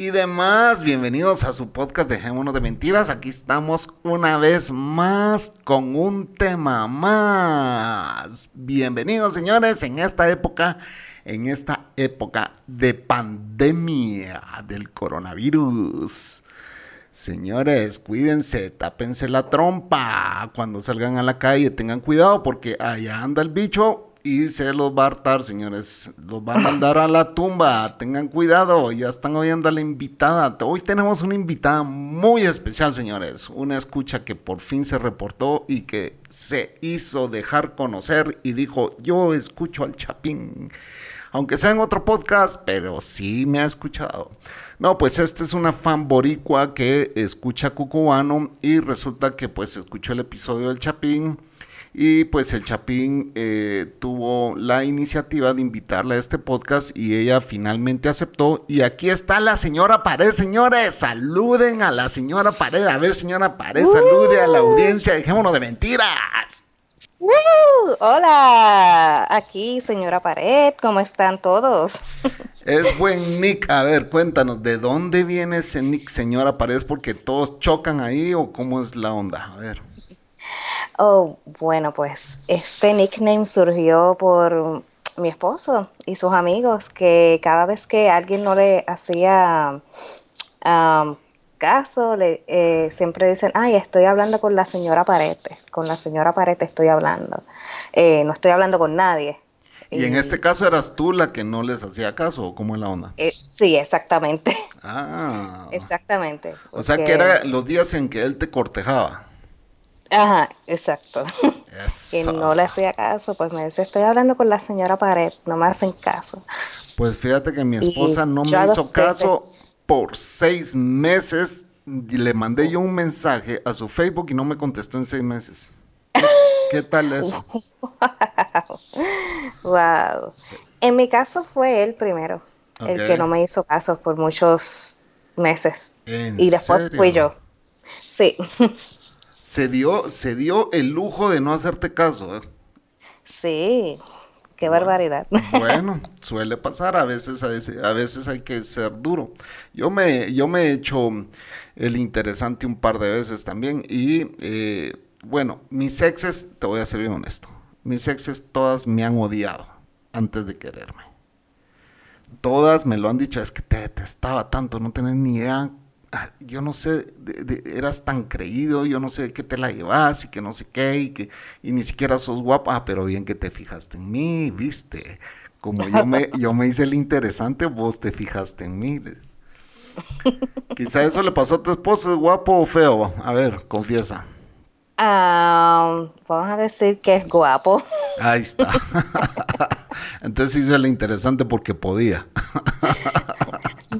y demás. Bienvenidos a su podcast Dejémonos de Mentiras. Aquí estamos una vez más con un tema más. Bienvenidos, señores, en esta época, en esta época de pandemia del coronavirus. Señores, cuídense, tápense la trompa. Cuando salgan a la calle, tengan cuidado porque allá anda el bicho y se los va a hartar, señores. Los va a mandar a la tumba. Tengan cuidado, ya están oyendo a la invitada. Hoy tenemos una invitada muy especial, señores. Una escucha que por fin se reportó y que se hizo dejar conocer y dijo, yo escucho al Chapín. Aunque sea en otro podcast, pero sí me ha escuchado. No, pues esta es una fan boricua que escucha Cucubano y resulta que pues escuchó el episodio del Chapín y pues el Chapín eh, tuvo la iniciativa de invitarla a este podcast y ella finalmente aceptó. Y aquí está la señora Pared, señores. Saluden a la señora Pared. A ver, señora Pared, salude a la audiencia. Dejémonos de mentiras. hola, aquí señora Pared, ¿cómo están todos? Es buen nick. A ver, cuéntanos, ¿de dónde viene ese nick, señora Pared? ¿Porque todos chocan ahí o cómo es la onda? A ver. Oh, bueno, pues este nickname surgió por mi esposo y sus amigos, que cada vez que alguien no le hacía caso, le, eh, siempre dicen, ay, estoy hablando con la señora Parete, con la señora Parete estoy hablando, eh, no estoy hablando con nadie. Y en este caso eras tú la que no les hacía caso, ¿o cómo es la onda? Eh, sí, exactamente. Ah. Exactamente. O sea que eran los días en que él te cortejaba. Ajá, exacto. Y no le hacía caso, pues me dice, estoy hablando con la señora Pared, no me hacen caso. Pues fíjate que mi esposa no me hizo caso por seis meses. Y le mandé yo un mensaje a su Facebook y no me contestó en seis meses. ¿Qué, tal eso? Wow. En mi caso fue él primero, el que no me hizo caso por muchos meses. y después fui yo. Sí. se dio, se dio el lujo de no hacerte caso. ¿eh? Sí, qué barbaridad. Bueno, suele pasar, a veces, a veces, a veces hay que ser duro. Yo me, yo me he hecho el interesante un par de veces también y eh, bueno, mis exes, te voy a ser bien honesto, mis exes todas me han odiado antes de quererme. Todas me lo han dicho, es que te detestaba tanto, no tenés ni idea yo no sé, eras tan creído, yo no sé qué te la llevas y que no sé qué, y que y ni siquiera sos guapa, ah, pero bien que te fijaste en mí, viste. Como yo me, yo me hice el interesante, vos te fijaste en mí. Quizá eso le pasó a tu esposo, ¿es guapo o feo? A ver, confiesa. Ah, vamos a decir que es guapo. Ahí está. Entonces hizo el interesante porque podía.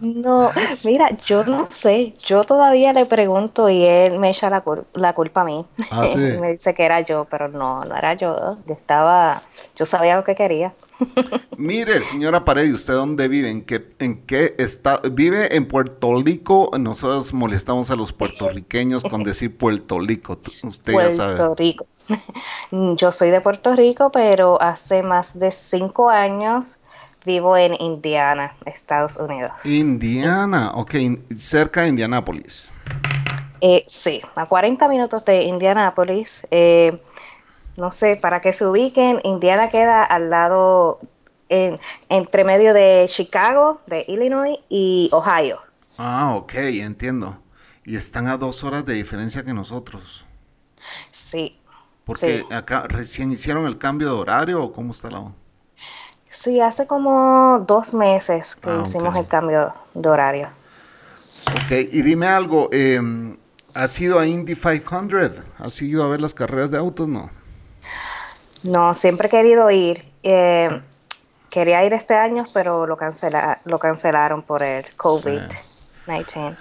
No, mira, yo no sé, yo todavía le pregunto y él me echa la, la culpa a mí. Ah, me dice que era yo, pero no, no era yo. Yo estaba, yo sabía lo que quería. Mire, señora Pared, ¿usted dónde vive? ¿En qué, en qué está? ¿Vive en Puerto Rico? Nosotros molestamos a los puertorriqueños con decir Puerto Rico. Usted Puerto ya sabe. Rico. Yo soy de Puerto Rico, pero hace más de cinco años Vivo en Indiana, Estados Unidos. Indiana, ok, cerca de Indianápolis. Eh, sí, a 40 minutos de Indianápolis. Eh, no sé, para que se ubiquen, Indiana queda al lado, entre medio de Chicago, de Illinois y Ohio. Ah, ok, entiendo. Y están a dos horas de diferencia que nosotros. Sí. Porque acá recién hicieron el cambio de horario o cómo está la Sí, hace como dos meses que ah, hicimos el cambio de horario. Ok, y dime algo, eh, ¿has ido a Indy 500? ¿Has ido a ver las carreras de autos? No. No, siempre he querido ir. Eh, quería ir este año, pero lo, cancela, lo cancelaron por el COVID-19. 19.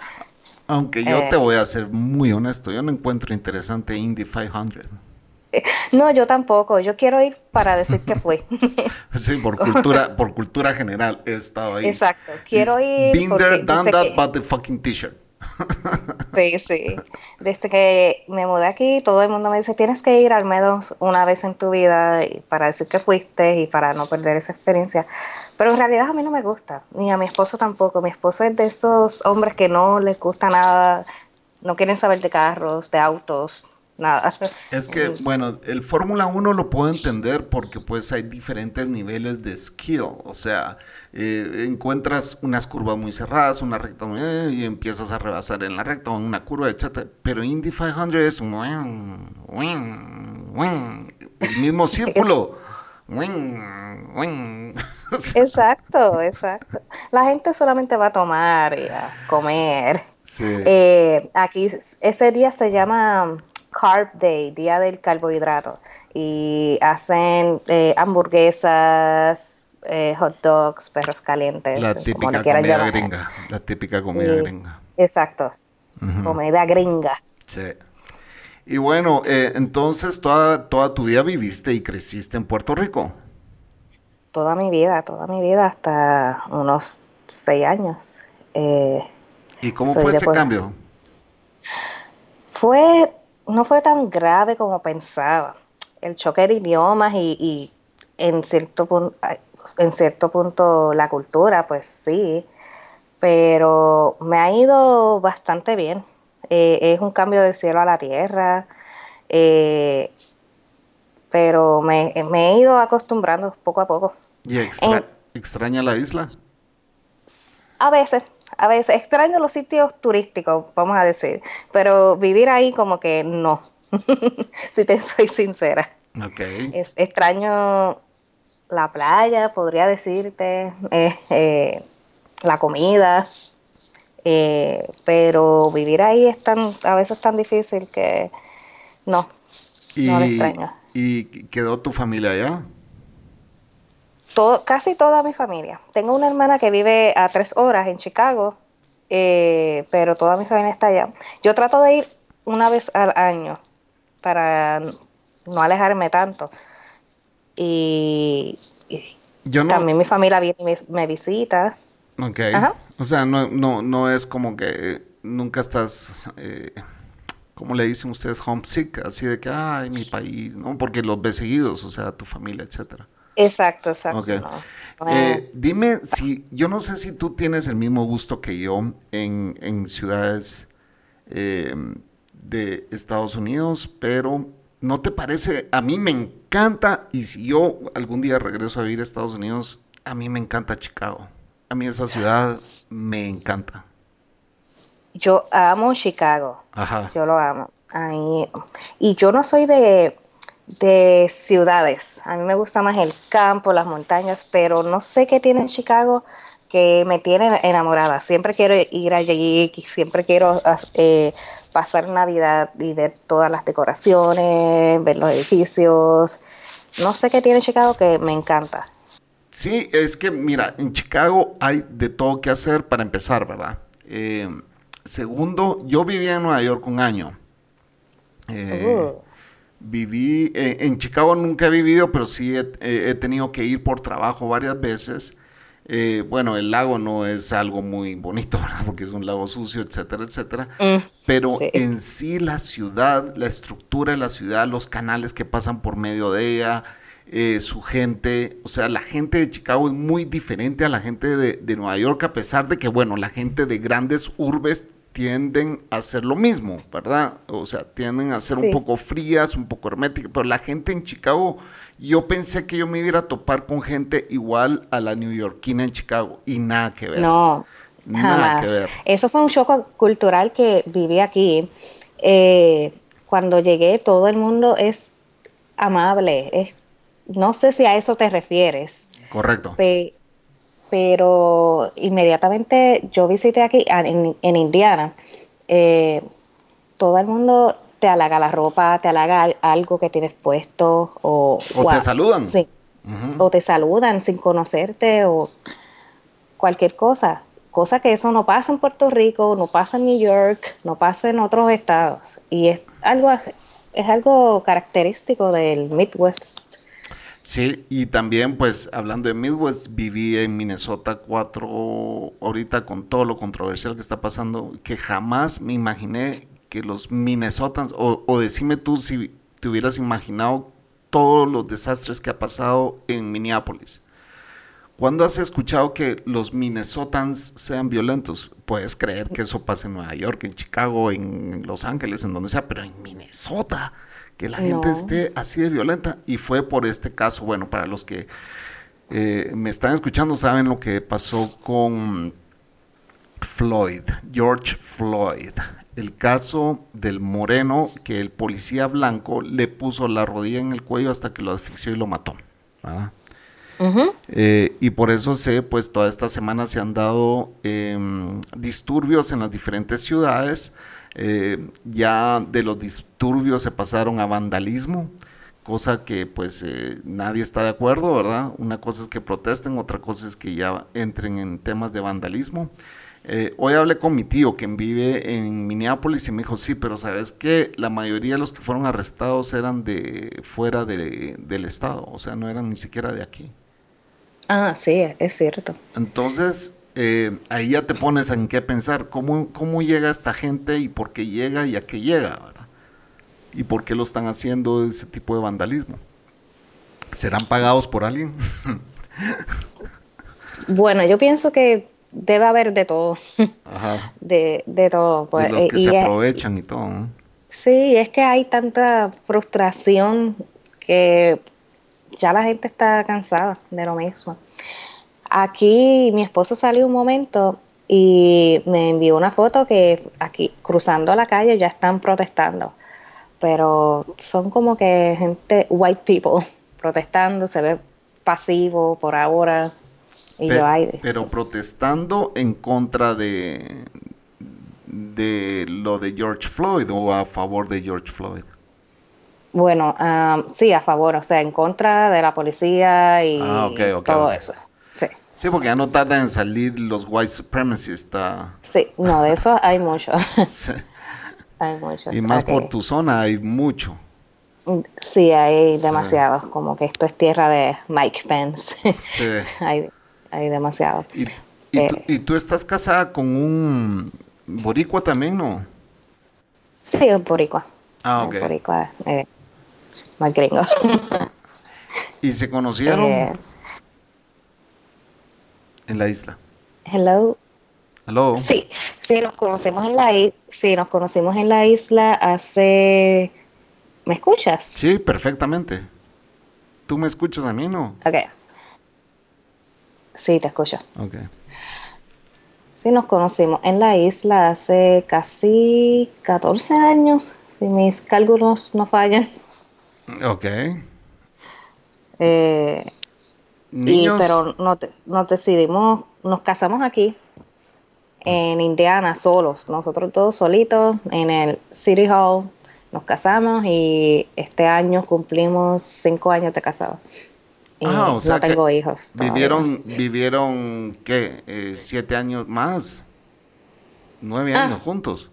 Aunque yo Eh. te voy a ser muy honesto, yo no encuentro interesante Indy 500. No, yo tampoco. Yo quiero ir para decir que fui. Sí, por cultura, por cultura general he estado ahí. Exacto, quiero It's ir Been there, done that, que- but the fucking t-shirt. Sí, sí. Desde que me mudé aquí, todo el mundo me dice, tienes que ir al menos una vez en tu vida para decir que fuiste y para no perder esa experiencia. Pero en realidad a mí no me gusta, ni a mi esposo tampoco. Mi esposo es de esos hombres que no les gusta nada, no quieren saber de carros, de autos, nada. Es que, bueno, el Fórmula 1 lo puedo entender porque pues hay diferentes niveles de skill. O sea, eh, encuentras unas curvas muy cerradas, una recta muy- eh, y empiezas a rebasar en la recta o en una curva, etc. Pero Indy 500 es el mismo círculo. Exacto, exacto. La gente solamente va a tomar y a comer. sí. Eh, aquí ese día se llama Carb Day, Día del Carbohidrato, y hacen eh, hamburguesas, eh, hot dogs, perros calientes, La como típica le quieran comida llamar. gringa. La típica comida gringa. Exacto, comida gringa. Sí. Y bueno, eh, entonces toda, toda tu vida viviste y creciste en Puerto Rico. Toda mi vida, toda mi vida, hasta unos seis años. ¿Y cómo fue ese Puerto- cambio? Fue, no fue tan grave como pensaba. El choque de idiomas y, y en cierto punto, en cierto punto la cultura, pues sí. Pero me ha ido bastante bien. Eh, es un cambio del cielo a la tierra. eh, pero me, me he ido acostumbrando poco a poco. ¿Y extra- En- extraña la isla? A veces, a veces extraño los sitios turísticos, vamos a decir, pero vivir ahí como que no, si te soy sincera. Ok. Es- extraño la playa, podría decirte, eh, eh, la comida, eh, pero vivir ahí es tan, a veces tan difícil que no, ¿Y, no lo extraño. ¿Y quedó tu familia allá? Todo, casi toda mi familia. Tengo una hermana que vive a tres horas en Chicago, eh, pero toda mi familia está allá. Yo trato de ir una vez al año para no alejarme tanto. Y, y Yo no. también mi familia viene y me, me visita. Ok. Ajá. O sea, no, no, no es como que nunca estás, eh, ¿cómo le dicen ustedes? Homesick, así de que, ay, mi país, ¿no? Porque los ves seguidos, o sea, tu familia, etcétera. Exacto, exacto. Ok. no, no Eh, es- dime si, yo no sé si tú tienes el mismo gusto que yo en, en ciudades eh, de Estados Unidos, pero ¿no te parece? A mí me encanta, y si yo algún día regreso a vivir a Estados Unidos, a mí me encanta Chicago. A mí esa ciudad me encanta. yo amo Chicago. Ajá. Yo lo amo. Ahí- y yo no soy de, de ciudades. A mí me gusta más el campo, las montañas, pero no sé qué tiene en Chicago que me tiene enamorada. Siempre quiero ir allí, siempre quiero eh, pasar Navidad y ver todas las decoraciones, ver los edificios. No sé qué tiene Chicago que me encanta. Sí, es que mira, en Chicago hay de todo que hacer para empezar, ¿verdad? Eh, segundo, yo vivía en Nueva York un año. Eh, Uh. Viví, eh, en Chicago nunca he vivido, pero sí he, tenido que ir por trabajo varias veces. Eh, bueno, el lago no es algo muy bonito, ¿verdad? Porque es un lago sucio, etcétera, etcétera. Mm, Pero sí. en sí la ciudad, la estructura de la ciudad, los canales que pasan por medio de ella, eh, su gente, o sea, la gente de Chicago es muy diferente a la gente de, de Nueva York, a pesar de que, bueno, la gente de grandes urbes tienden a hacer lo mismo, ¿verdad? O sea, tienden a ser un poco frías, un poco herméticas, pero la gente en Chicago, yo pensé que yo me iba a topar con gente igual a la neoyorquina en Chicago y nada que ver. No, Nada jamás. que ver. Eso fue un shock cultural que viví aquí. Eh, cuando llegué, todo el mundo es amable. Es, no sé si a eso te refieres, Correcto. pe- pero inmediatamente yo visité aquí en, en Indiana. eh, todo el mundo te halaga la ropa, te halaga al- algo que tienes puesto o, O te saludan. Sí, o te saludan sin conocerte o cualquier cosa. cosa que eso no pasa en Puerto Rico, no pasa en New York, no pasa en otros estados. Y es algo, es algo característico del Midwest. Sí, y también pues hablando de Midwest, viví en Minnesota cuatro, ahorita con todo lo controversial que está pasando, que jamás me imaginé que los Minnesotans, o, o decime tú si te hubieras imaginado todos los desastres que ha pasado en Minneapolis. ¿Cuándo has escuchado que los Minnesotans sean violentos? Puedes creer que eso pasa en Nueva York, en Chicago, en Los Ángeles, en donde sea, pero en Minnesota, que la gente esté así de violenta. Y fue por este caso, bueno, para los que eh, me están escuchando saben lo que pasó con Floyd, George Floyd. El caso del moreno que el policía blanco le puso la rodilla en el cuello hasta que lo asfixió y lo mató. ¿verdad? Eh, y por eso sé, pues toda esta semana se han dado em, disturbios en las diferentes ciudades. Eh, ya de los disturbios se pasaron a vandalismo, cosa que pues eh, nadie está de acuerdo, ¿verdad? Una cosa es que protesten, otra cosa es que ya entren en temas de vandalismo. hoy hablé con mi tío, quien vive en Minneapolis, y me dijo, sí, pero sabes que la mayoría de los que fueron arrestados eran de fuera del estado, o sea, no eran ni siquiera de aquí. Ah, sí, es cierto. Entonces, eh, ahí ya te pones en qué pensar, ¿cómo, cómo llega esta gente y por qué llega y a qué llega, ¿verdad? Y por qué lo están haciendo ese tipo de vandalismo. ¿Serán pagados por alguien? bueno, yo pienso que debe haber de todo. Ajá. De, de todo. Pues, de los que se aprovechan y todo. ¿no? Sí, es que hay tanta frustración que ya la gente está cansada de lo mismo. Aquí mi esposo salió un momento y me envió una foto que aquí cruzando la calle ya están protestando, pero son como que gente, white people, protestando, se ve pasivo por ahora. Y pero, pero protestando en contra de, de lo de George Floyd o a favor de George Floyd. Bueno, sí, a favor, o sea, en contra de la policía y ah, todo eso. Sí. Porque ya no tardan en salir los white supremacists. Sí, no, de eso hay mucho. sí. Hay muchos. Y más por tu zona hay mucho. Sí, hay demasiados, como que esto es tierra de Mike Pence. Sí. hay, hay demasiado. ¿Y, eh, ¿Y, tú, estás casada con un boricua también, no? Sí, un boricua. Ah, ok. boricua. Eh, más gringo. ¿Y se conocieron? Eh, en la isla. Hello. Hello. Sí, sí, nos conocemos en la sí, nos conocimos en la isla hace ¿Me escuchas? Sí, perfectamente. ¿Tú me escuchas a mí, no? Ok. Sí, te escucho. Ok. Sí, nos conocimos en la isla hace casi 14 años, si mis cálculos no fallan. Ok. Eh, pero nos, decidimos, nos casamos aquí, en Indiana, solos, nosotros todos solitos, en el City Hall, nos casamos y este año cumplimos cinco años de casado. ah, o sea no tengo hijos. Vivieron, vivieron, ¿qué? Eh, ¿Siete años más? ¿Nueve ah. años juntos?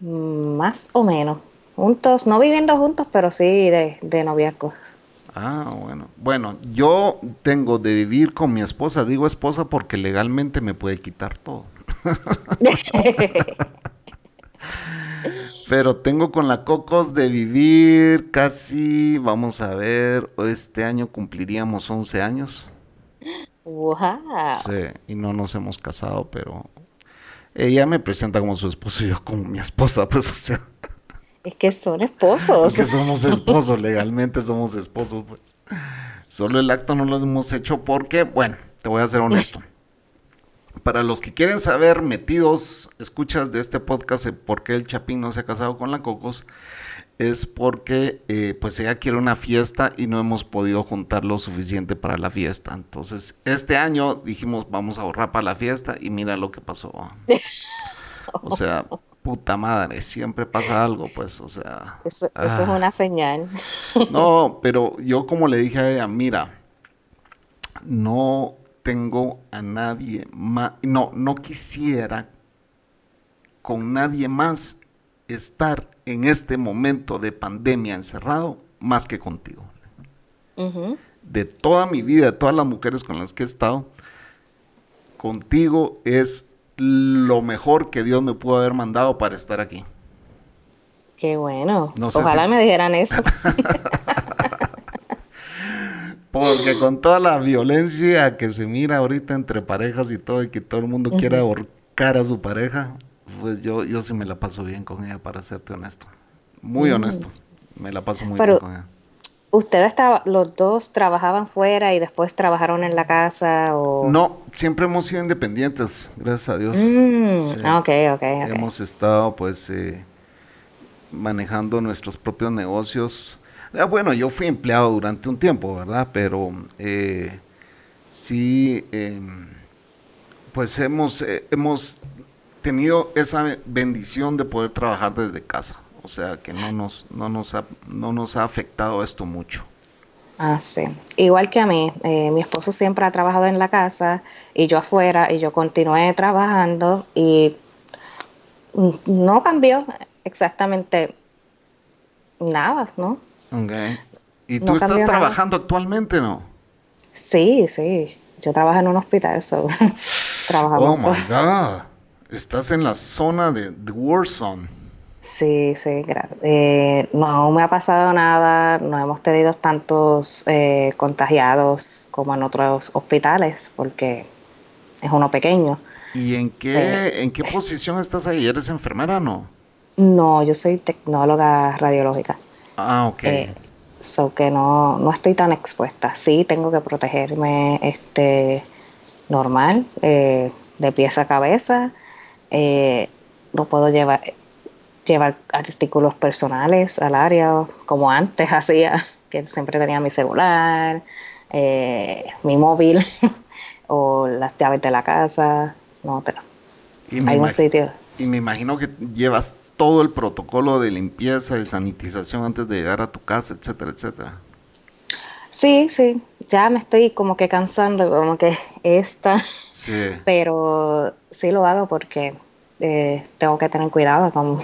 Mm, más o menos juntos, no viviendo juntos, pero sí de, de noviazgo. Ah, bueno. Bueno, yo tengo de vivir con mi esposa, digo esposa porque legalmente me puede quitar todo. Pero tengo con la Cocos de vivir casi, vamos a ver, este año cumpliríamos 11 años. Wow. Sí, y no nos hemos casado, pero ella me presenta como su esposo y yo como mi esposa, pues o sea. Es que son esposos. Es que somos esposos, legalmente somos esposos, pues. Solo el acto no lo hemos hecho porque, bueno, te voy a ser honesto. Para los que quieren saber, metidos, escuchas de este podcast, por qué el Chapín no se ha casado con la Cocos, es porque eh, pues ella quiere una fiesta y no hemos podido juntar lo suficiente para la fiesta. Entonces, este año dijimos, vamos a ahorrar para la fiesta y mira lo que pasó. O sea, puta madre, siempre pasa algo, pues, o sea. Eso, es ah. una señal. No, pero yo como le dije a ella, mira, no, tengo a nadie más, no, no quisiera con nadie más estar en este momento de pandemia encerrado más que contigo. De toda mi vida, de todas las mujeres con las que he estado, contigo es lo mejor que Dios me pudo haber mandado para estar aquí. Qué bueno. Ojalá me dijeran eso. Porque con toda la violencia que se mira ahorita entre parejas y todo, y que todo el mundo quiere ahorcar a su pareja, pues yo, yo sí me la paso bien con ella, para serte honesto. Muy mm. honesto. Me la paso muy bien con ella. ¿Ustedes los dos trabajaban fuera y después trabajaron en la casa? O... No, siempre hemos sido independientes, gracias a Dios. Mm, ok, ok, Hemos estado pues eh, manejando nuestros propios negocios Ah, bueno, yo fui empleado durante un tiempo, ¿verdad? Pero eh, sí, em, pues hemos, eh, hemos tenido esa bendición de poder trabajar desde casa. O sea que no nos, no nos, ha, no nos ha afectado esto mucho. Ah, sí. Igual que a mí, eh, mi esposo siempre ha trabajado en la casa y yo afuera y yo continué trabajando y no cambió exactamente nada, ¿no? Okay. ¿Y tú estás trabajando actualmente, no? Sí, sí. Yo trabajo en un hospital, so trabajamos. Oh my God. Estás en la zona de, de Warzone. Sí, sí, eh, no me ha pasado nada, no hemos tenido tantos eh, contagiados como en otros hospitales, porque es uno pequeño. ¿Y en qué, eh, en qué posición estás ahí? ¿Eres enfermera o no? No, yo soy tecnóloga radiológica. Ah, ok. Eh, so que no, no estoy tan expuesta. Sí, tengo que protegerme este normal, eh, de pies a cabeza. No puedo llevar, llevar artículos personales al área como antes hacía, que siempre tenía mi celular, mi móvil o las llaves de la casa. No, pero hay un sitio. Y me imagino que llevas todo el protocolo de limpieza y sanitización antes de llegar a tu casa, etcétera, etcétera. Sí, sí, ya me estoy como que cansando, como que esta, sí. pero sí lo hago porque eh, tengo que tener cuidado con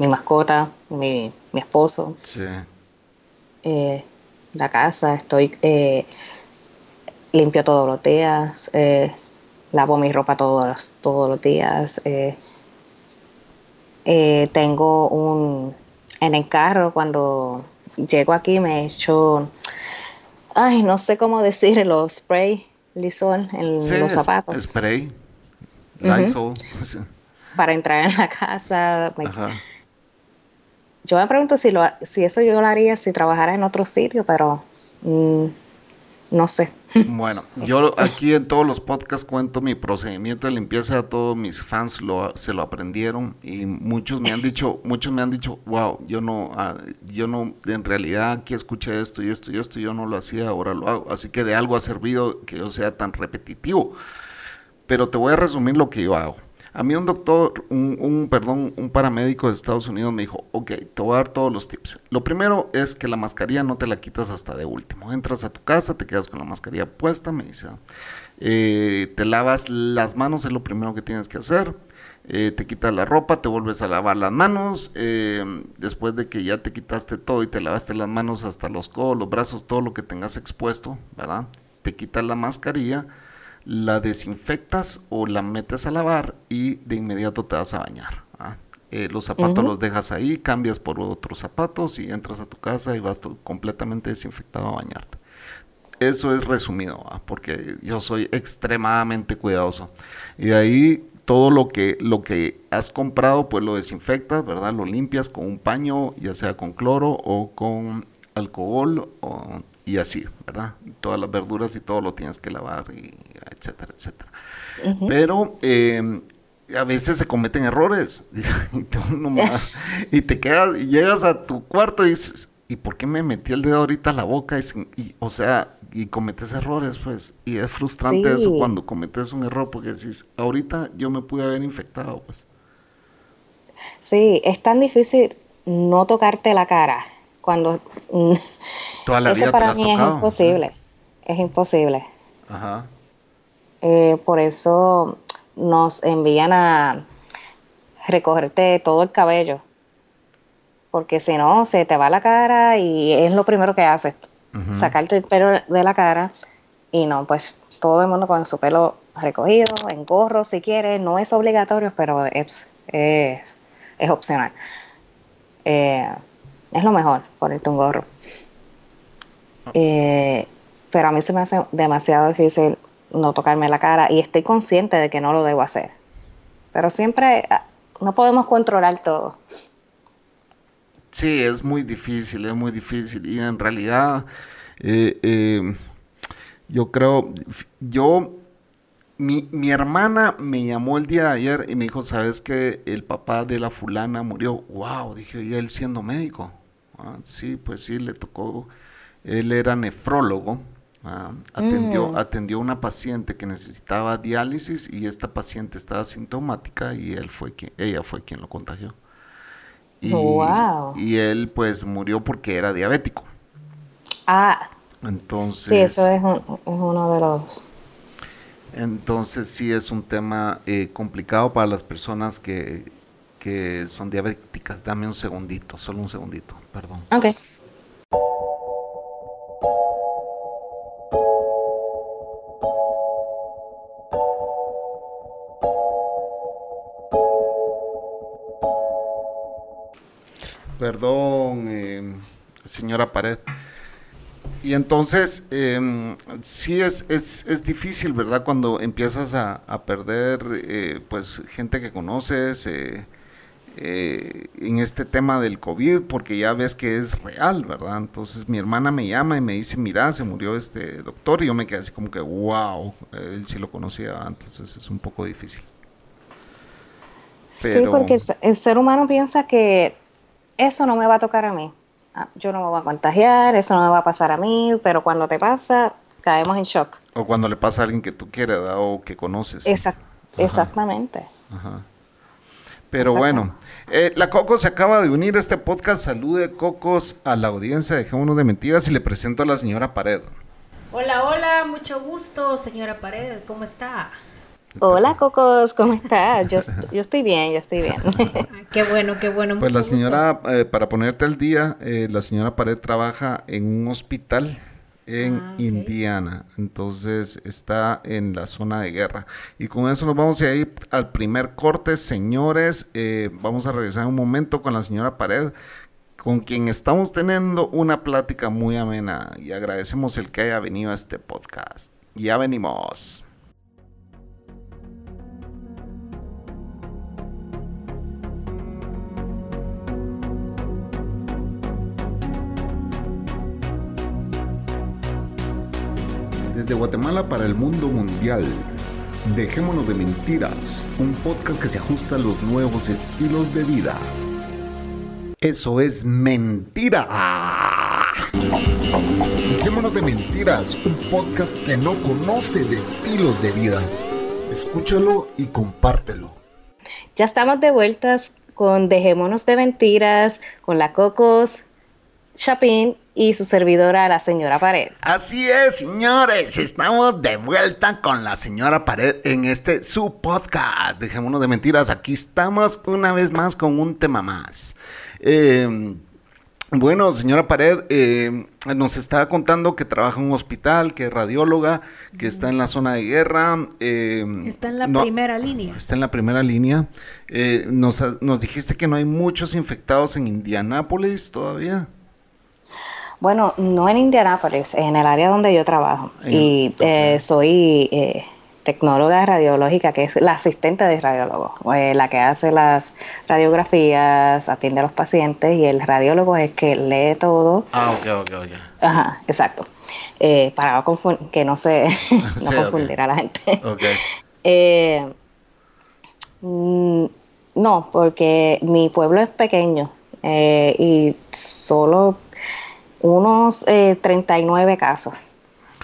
mi mascota, mi, mi esposo, sí. Eh, la casa, estoy eh, limpio todos los días, lavo mi ropa todos, todos los días. Eh, tengo un, en el carro cuando llego aquí me he hecho, ay, no sé cómo decirlo, spray Lysol en los zapatos. Spray, Lysol. Para entrar en la casa. Yo me pregunto si, lo, si eso yo lo haría si trabajara en otro sitio, pero mm, no sé. Bueno, yo aquí en todos los podcasts cuento mi procedimiento de limpieza, todos mis fans lo, se lo aprendieron y muchos me han dicho, muchos me han dicho, wow, yo no, ah, yo no, en realidad aquí escuché esto y esto y esto, yo no lo hacía, ahora lo hago, así que de algo ha servido que yo sea tan repetitivo. Pero te voy a resumir lo que yo hago. A mí un doctor, un, perdón, un paramédico de Estados Unidos me dijo, ok, te voy a dar todos los tips. Lo primero es que la mascarilla no te la quitas hasta de último. Entras a tu casa, te quedas con la mascarilla puesta, me dice. Eh, te lavas las manos, es lo primero que tienes que hacer. Eh, te quitas la ropa, te vuelves a lavar las manos. Eh, después de que ya te quitaste todo y te lavaste las manos hasta los codos, los brazos, todo lo que tengas expuesto, ¿verdad? Te quitas la mascarilla la desinfectas o la metes a lavar y de inmediato te vas a bañar. ¿ah? Eh, los zapatos los dejas ahí, cambias por otros zapatos y entras a tu casa y vas completamente desinfectado a bañarte. Eso es resumido, ¿ah? porque yo soy extremadamente cuidadoso. Y de ahí todo lo que, lo que has comprado, pues lo desinfectas, ¿verdad? Lo limpias con un paño, ya sea con cloro o con alcohol o y así, ¿verdad? Todas las verduras y todo lo tienes que lavar, y etcétera, etcétera. Pero em, a veces se cometen errores y, te quedas y llegas a tu cuarto y dices, ¿y por qué me metí el dedo ahorita a la boca? Y, o sea, y cometes errores, pues. Y es frustrante eso cuando cometes un error porque decís, ahorita yo me pude haber infectado, pues. Sí, es tan difícil no tocarte la cara cuando Toda la eso para mí es imposible, es imposible. Ajá. Eh, por eso nos envían a recogerte todo el cabello. Porque si no, se te va la cara y es lo primero que haces, sacarte el pelo de la cara y no, pues todo el mundo con su pelo recogido, en gorro si quiere, no es obligatorio, pero es, es, opcional. Eh, es lo mejor, ponerte un gorro. Eh, pero a mí se me hace demasiado difícil no tocarme la cara y estoy consciente de que no lo debo hacer. Pero siempre ah, no podemos controlar todo. Sí, es muy difícil, es muy difícil. Y en realidad, eh, eh, yo creo, yo, mi, mi, hermana me llamó el día de ayer y me dijo, ¿sabes que el papá de la fulana murió? Wow, dije, y él siendo médico. Ah, sí, pues sí, le tocó, él era nefrólogo. Ah, atendió, mm. atendió a una paciente que necesitaba diálisis y esta paciente estaba sintomática y él fue quien, ella fue quien lo contagió. Y, y él pues murió porque era diabético. Ah. Entonces. Sí, eso es, uno de los. Entonces sí es un tema eh, complicado para las personas que, que son diabéticas. Dame un segundito, solo un segundito, perdón. Ok. Perdón, eh, señora Pared. Y entonces, eh, sí es, es, es, difícil, ¿verdad? Cuando empiezas a, perder, eh, pues, gente que conoces eh, eh, en este tema del COVID, porque ya ves que es real, ¿verdad? Entonces, mi hermana me llama y me dice, mira, se murió este doctor, y yo me quedé así como que, wow, él sí lo conocía, entonces es un poco difícil. Sí, porque el ser humano piensa que eso no me va a tocar a mí. Ah, yo no me voy a contagiar, eso no me va a pasar a mí, pero cuando te pasa, caemos en shock. O cuando le pasa a alguien que tú quieres o que conoces. exactamente. Ajá. Pero bueno, eh, la Coco se acaba de unir a este podcast. Salude, Cocos, a la audiencia de G1 de Mentiras y le presento a la señora Pared. Hola, hola, mucho gusto, señora Pared. ¿Cómo está? Hola Cocos, ¿cómo estás? Yo, yo estoy bien, yo estoy bien. qué bueno, qué bueno. Pues la señora, eh, para ponerte al día, eh, la señora Pared trabaja en un hospital en ah, Indiana, entonces está en la zona de guerra. Y con eso nos vamos a ir al primer corte, señores. Eh, vamos a regresar un momento con la señora Pared, con quien estamos teniendo una plática muy amena y agradecemos el que haya venido a este podcast. Ya venimos. Desde Guatemala para el mundo mundial. Dejémonos de mentiras, un podcast que se ajusta a los nuevos estilos de vida. Eso es mentira. Dejémonos de mentiras, un podcast que no conoce de estilos de vida. Escúchalo y compártelo. Ya estamos de vueltas con Dejémonos de mentiras, con la Cocos, Chapín y su servidora, la señora Pared. Así es, señores, estamos de vuelta con la señora Pared en este su podcast. Dejémonos de mentiras, aquí estamos una vez más con un tema más. Em, bueno, señora Pared, em, nos estaba contando que trabaja en un hospital, que es radióloga, que está en la zona de guerra. Em, está en la primera línea. Está en la primera línea. Eh, nos, nos dijiste que no hay muchos infectados en Indianápolis todavía. Bueno, no en Indianápolis, en el área donde yo trabajo. y eh, soy eh, tecnóloga radiológica, que es la asistente de radiólogo, eh, la que hace las radiografías, atiende a los pacientes y el radiólogo es que lee todo. Ah, ok, ok, ok. Ajá, exacto. para que no se no confundir a la gente. Okay. Mm, no, porque mi pueblo es pequeño y solo unos 39 eh, casos.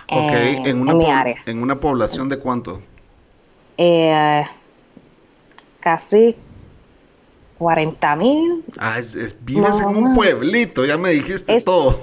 en, mi área. ¿En una población de cuánto? Eh, casi 40 mil. Ah, es, es- vives No, en un pueblito, ya me dijiste Es- todo.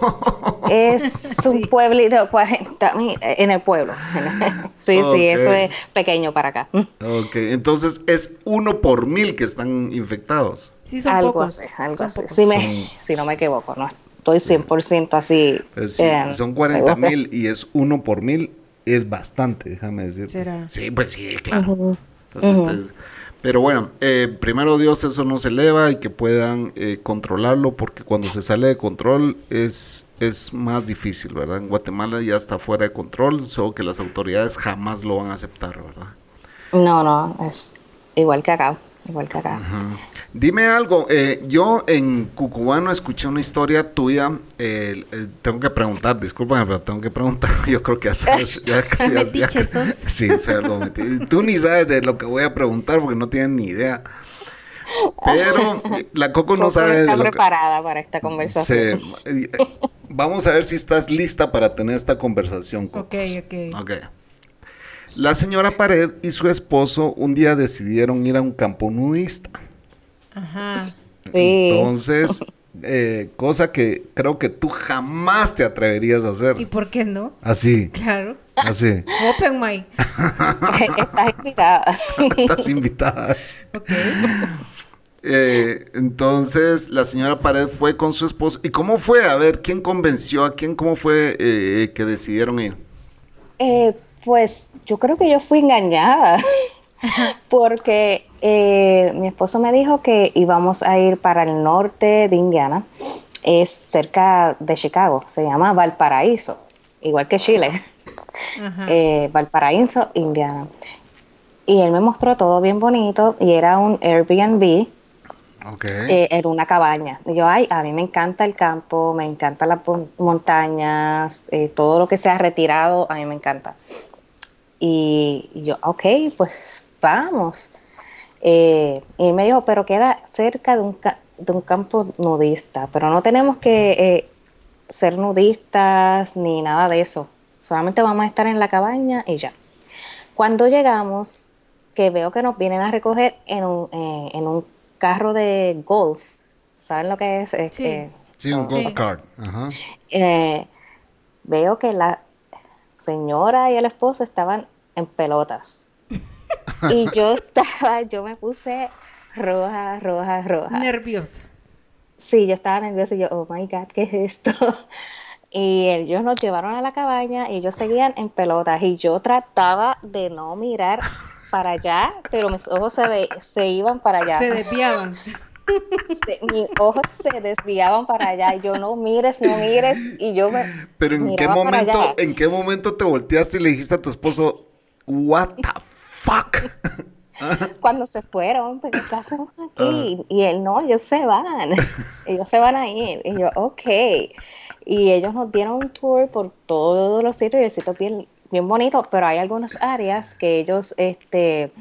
Es un pueblito de 40 mil en el pueblo. sí, Ok. sí, eso es pequeño para acá. ok, entonces es uno por mil que están infectados. Sí, son algo pocos. así, algo son así. pocos. Si, me- Son- si no me equivoco, no estoy 100% así. Pues sí, eh, son 40 segura. mil y es uno por mil, es bastante, déjame decir. Sí, pues sí, claro. Entonces, este, pero bueno, eh, primero Dios eso no se eleva y que puedan eh, controlarlo porque cuando se sale de control es, es más difícil, ¿verdad? En Guatemala ya está fuera de control, solo que las autoridades jamás lo van a aceptar, ¿verdad? No, no, es igual que acá. Igual que acá. Dime algo, eh, yo en Cucubano escuché una historia tuya, eh, eh, tengo que preguntar, discúlpame, pero tengo que preguntar, yo creo que ya sabes. Ya, ya- ya-. Sí, algo metiche. Tú ni sabes de lo que voy a preguntar porque no tienes ni idea. Pero la Coco no sabe está de lo que... preparada para esta conversación. Eh, vamos a ver si estás lista para tener esta conversación, Coco. Ok, ok. Ok. La señora Pared y su esposo un día decidieron ir a un campo nudista. Ajá. Sí. Entonces, eh, cosa que creo que tú jamás te atreverías a ¿Y hacer. por qué no? Así, Claro. así. Open mic. Estás invitada. Estás invitada. Ok. Eh, entonces, la señora Pared fue con su esposo. ¿Y cómo fue? A ver, ¿quién convenció a quién? ¿Cómo fue eh, que decidieron ir? Eh, pues yo creo que yo fui engañada porque eh, mi esposo me dijo que íbamos a ir para el norte de Indiana, es cerca de Chicago, se llama Valparaíso, igual que Chile, eh, Valparaíso, Indiana. Y él me mostró todo bien bonito y era un Airbnb Ok. eh, en una cabaña. Y yo, ay, a mí me encanta el campo, me encantan las montañas, eh, todo lo que sea retirado, a mí me encanta. Y, y yo, ok, pues vamos. Eh, y me dijo, pero queda cerca de un, ca- de un campo nudista, pero no tenemos que eh, ser nudistas ni nada de eso. Solamente vamos a estar en la cabaña y ya. Cuando llegamos, que veo que nos vienen a recoger en un, eh, en un carro de golf, ¿saben lo que es? Sí. Sí, un Sí. golf cart. Ajá. eh, veo que la señora y el esposo estaban en pelotas. Y yo estaba, yo me puse roja, roja, roja. Nerviosa. Sí, yo estaba nerviosa y yo, oh my God, ¿qué es esto? Y ellos nos llevaron a la cabaña y ellos seguían en pelotas y yo trataba de no mirar para allá, pero mis ojos se, ve- se iban para allá. Se desviaban. Se- mis ojos se desviaban para allá y yo no mires, no mires y yo me Pero en qué momento, en qué momento te volteaste y le dijiste a tu esposo, what the fuck? cuando se fueron, pero ¿qué hacemos aquí? Y él, no, ellos se van, ellos se van a ir. Y yo, ok. Y ellos nos dieron un tour por todos los sitios y el sitio es bien, bien bonito, pero hay algunas áreas que ellos, este,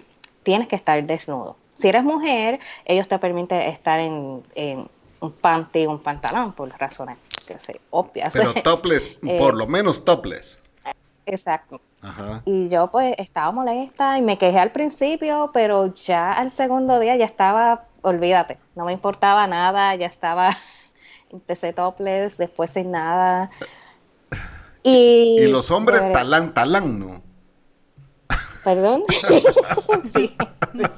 tienes que estar desnudo. Si eres mujer, ellos te permiten estar en, en un panty, un pantalón, por razones que sé, obvias. Pero topless, Eh. por lo menos topless. Exacto. Ajá. Y yo pues estaba molesta y me quejé al principio, pero ya al segundo día ya estaba, olvídate, no me importaba nada, ya estaba, empecé topless, después sin nada. Y, Y los hombres de- talán, talán, ¿no? Perdón. sí,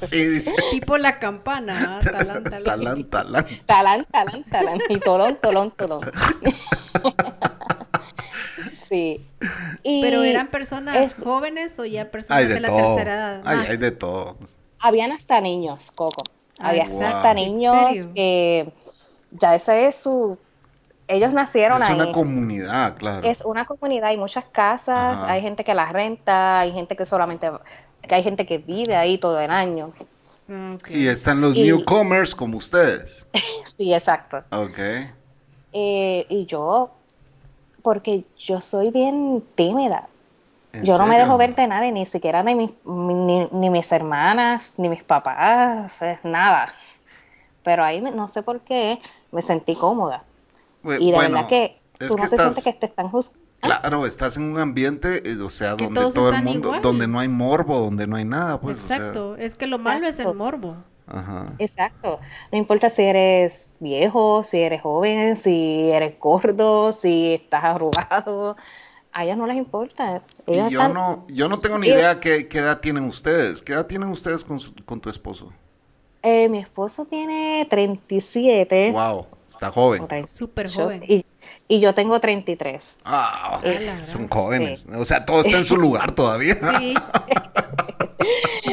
Sí, dice. Tipo la campana. ¿ah? Talán, talán. Talán, talán. talán, talán, talán. Y tolón, tolón, tolón. Sí. Y Pero eran personas es- jóvenes o ya personas Hay de, de la todo. tercera edad. Hay de todo. Habían hasta niños, Coco. Ay, Había wow. hasta ¿En niños que ya ese es su... Ellos nacieron Es ahí. una comunidad, claro. Es una comunidad, hay muchas casas, Ajá. hay gente que las renta, hay gente que solamente... que hay gente que vive ahí todo el año. Ok. Y están los Y- newcomers como ustedes. Sí, exacto. Ok. Eh, y yo, porque yo soy bien tímida. ¿En Yo no me dejo ver de nadie, ni siquiera de mis, ni, ni mis hermanas, ni mis papás, es nada. Pero ahí me- no sé por qué me sentí cómoda. Y de verdad que es tú que no te estás- sientes que te están juzgando. Claro, estás en un ambiente, eh, o sea, Que donde todo el mundo, igual. donde no hay morbo, donde no hay nada, pues. o sea, Exacto. Es que lo malo es el morbo. Ajá. Exacto. No importa si eres viejo, si eres joven, si eres gordo, si estás arrugado. A ellas no les importa. Y Ellas yo están- no, yo no tengo ni idea qué, qué edad tienen ustedes. ¿Qué edad tienen ustedes con, su- con tu esposo? Eh, mi esposo tiene 37. Wow, está joven. o 30. Súper joven. Y, y yo tengo 33. Ah, ok, Eh, son sí. jóvenes. O sea, todo está en su lugar todavía. Sí.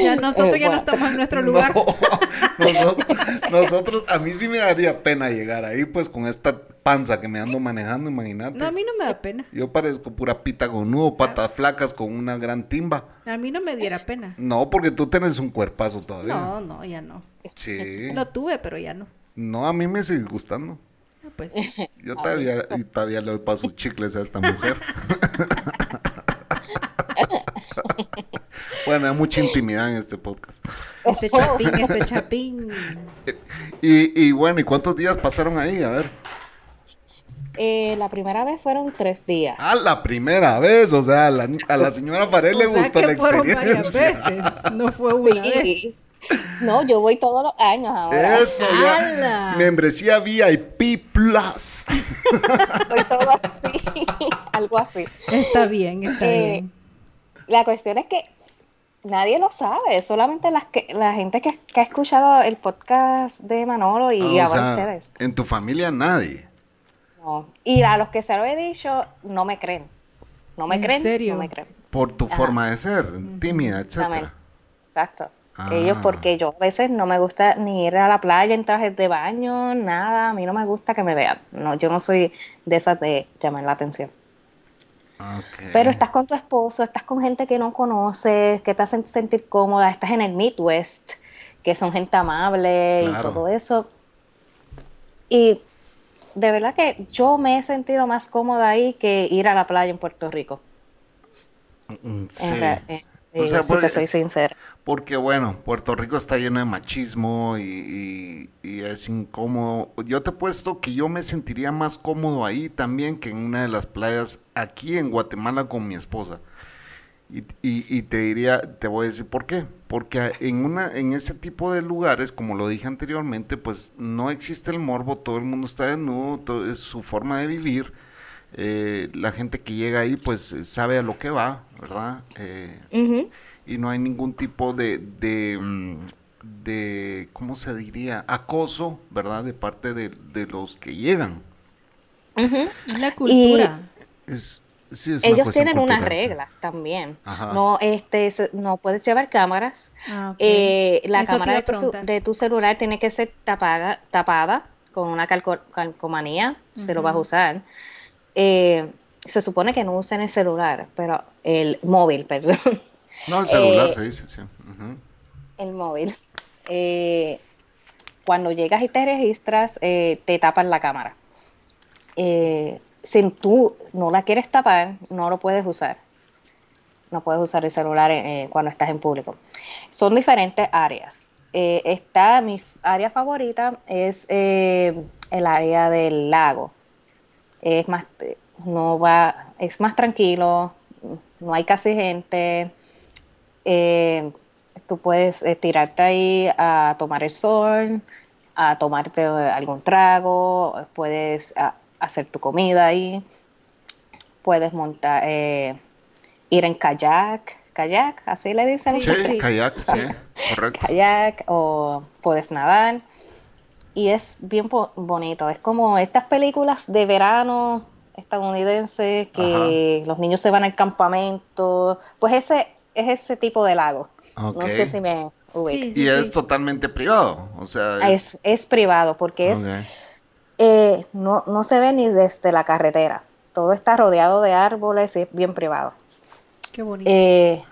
Ya nosotros ya no estamos en nuestro lugar. No, nosotros, nosotros- a mí sí me daría pena llegar ahí, pues con esta panza que me ando manejando, imagínate. No, a mí no me da pena. Yo parezco pura pita con nudo, patas flacas con una gran timba. A mí no me diera pena. No, porque tú tienes un cuerpazo todavía. No, no, ya no. Sí. Lo tuve, pero ya no. No, a mí me sigue gustando. Ah, Pues Yo todavía, y todavía le doy paso chicles a esta mujer. bueno, hay mucha intimidad en este podcast. este chapín, este chapín. Y, y bueno, ¿y cuántos días pasaron ahí? A ver. Eh, la primera vez fueron tres días. Ah, la primera vez, o sea, a la, a la señora Pared le o sea gustó que la fueron varias experiencia. veces. No fue una vez. No, yo voy todos los años ahora. Eso, ya. ¡Hala! Membresía VIP Plus. Voy todo así. Algo así. Está bien, está Eh, bien. La cuestión es que nadie lo sabe, solamente las que, la gente que, que ha escuchado el podcast de Manolo y Ah, o ahora sea, ustedes. en tu familia nadie. No. Y a los que se lo he dicho, no me creen. No me ¿En creen, serio? no me creen. Por tu Ajá. forma de ser, tímida, etcétera. Exacto. Ah. Ellos, porque yo a veces no me gusta ni ir a la playa en trajes de baño, nada. A mí no me gusta que me vean. No, yo no soy de esas de llamar la atención. Pero estás con tu esposo, estás con gente que no conoces, que te hacen sentir cómoda, estás en el Midwest, que son gente amable Claro. y todo eso. Y de verdad que yo me he sentido más cómoda ahí que ir a la playa en Puerto Rico. Mm, sí. En rea- O sea, si porque- te soy sincera. Porque bueno, Puerto Rico está lleno de machismo y, es incómodo. Yo te puesto que yo me sentiría más cómodo ahí también que en una de las playas aquí en Guatemala con mi esposa. Y, y- te diría, te voy a decir por qué. Porque en una, en ese tipo de lugares, como lo dije anteriormente, pues no existe el morbo, todo el mundo está desnudo, es su forma de vivir. Eh, la gente que llega ahí, pues sabe a lo que va, ¿verdad? Eh. Y no hay ningún tipo de, de, mm, de, ¿cómo se diría? Acoso, ¿verdad? De parte de, de los que llegan. Es la cultura. Es, sí, Ellos tienen unas sí. reglas también. Ajá. No, este, se- no puedes llevar cámaras. Ah. Eh, la Eso cámara de tu, de celular tiene que ser tapada, tapada con una calco- calcomanía, si lo vas a usar. Eh, se supone que no usen el celular, pero el móvil, perdón. No, el celular Eh, se dice, sí. El móvil. Eh, cuando llegas y te registras, eh, te tapan la cámara. Eh, si tú no la quieres tapar, no lo puedes usar. No puedes usar el celular cuando estás en público. Son diferentes áreas. Está mi área favorita es eh, el área del lago. Es más, no va, es más tranquilo, no hay casi gente. Eh, tú puedes eh, tirarte ahí a tomar el sol, a tomarte eh, algún trago, puedes a- hacer tu comida ahí, puedes montar, eh, ir en kayak, kayak, así le dicen. Sí, Sí, sí. kayak, sí, correcto. kayak o puedes nadar y es bien bo- bonito. Es como estas películas de verano estadounidenses que los niños se van al campamento. Pues ese es ese tipo de lago. No sé si me ubico. Sí, sí, Y es sí. totalmente privado, o sea, Ah, Es, es privado porque es eh, no, no se ve ni desde la carretera. Todo está rodeado de árboles y es bien privado. Qué bonito. Eh,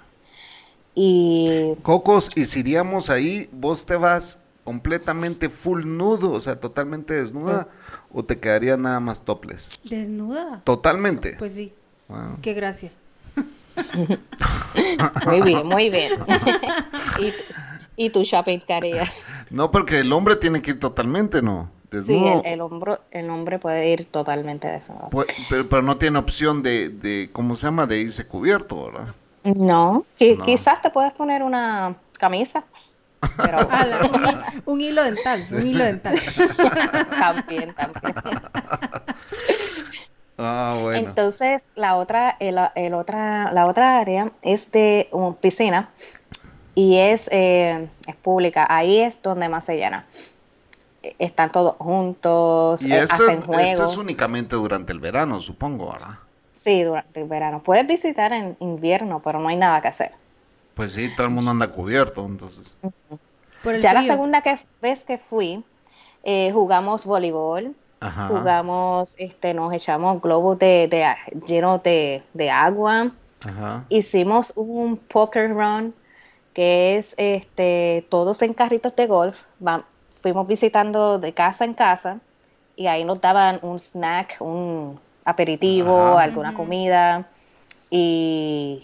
y Cocos, y si iríamos ahí, vos te vas completamente full nudo, o sea, totalmente desnuda, o te quedaría nada más topless. Desnuda. Totalmente. Pues sí. Wow. Qué gracia. Muy bien, muy bien. y, tu- y tu shopping. No, porque el hombre tiene que ir totalmente, ¿no? Sí, Desnudo. el, el, hombro, el hombre puede ir totalmente desnudo. Pu- pero, pero no tiene opción de, de, ¿cómo se llama? De irse cubierto, ¿verdad? No, No. quizás te puedes poner una camisa. Pero hi- un hilo dental, un hilo dental. también, también. Ah, bueno. Entonces, la otra, el, el otra, la otra área es de um, piscina y es, eh, es pública. Ahí es donde más se llena. Eh, Están todos juntos, y eh, esto, hacen esto juegos. es únicamente durante el verano, supongo, ¿verdad? Sí, durante el verano. Puedes visitar en invierno, pero no hay nada que hacer. Pues sí, todo el mundo anda cubierto, entonces. Por el Ya la segunda que, vez que fui, eh, jugamos voleibol, Ajá. jugamos, este, nos echamos globos de, de, llenos de, de agua. Ajá. hicimos un poker run que es este todos en carritos de golf va- fuimos visitando de casa en casa y ahí nos daban un snack un aperitivo Ajá. alguna comida y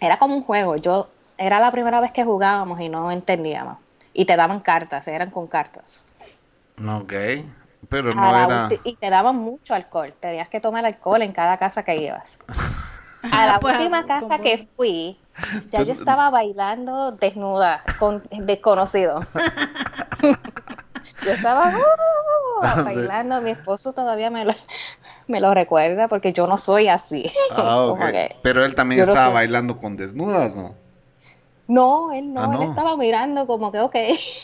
era como un juego yo era la primera vez que jugábamos y no entendíamos y te daban cartas eran con cartas Ok. Pero no era. ulti- y te daban mucho alcohol. Tenías que tomar alcohol en cada casa que ibas. A la Pues, última como- casa que fui, ya yo estaba bailando desnuda con desconocido. yo estaba uh, Ah, bailando. Mi esposo todavía me lo, me lo recuerda porque yo no soy así. Ah, que- Pero él también no estaba bailando con desnudas, ¿no? no, él no, Ah, él estaba mirando como que, ok,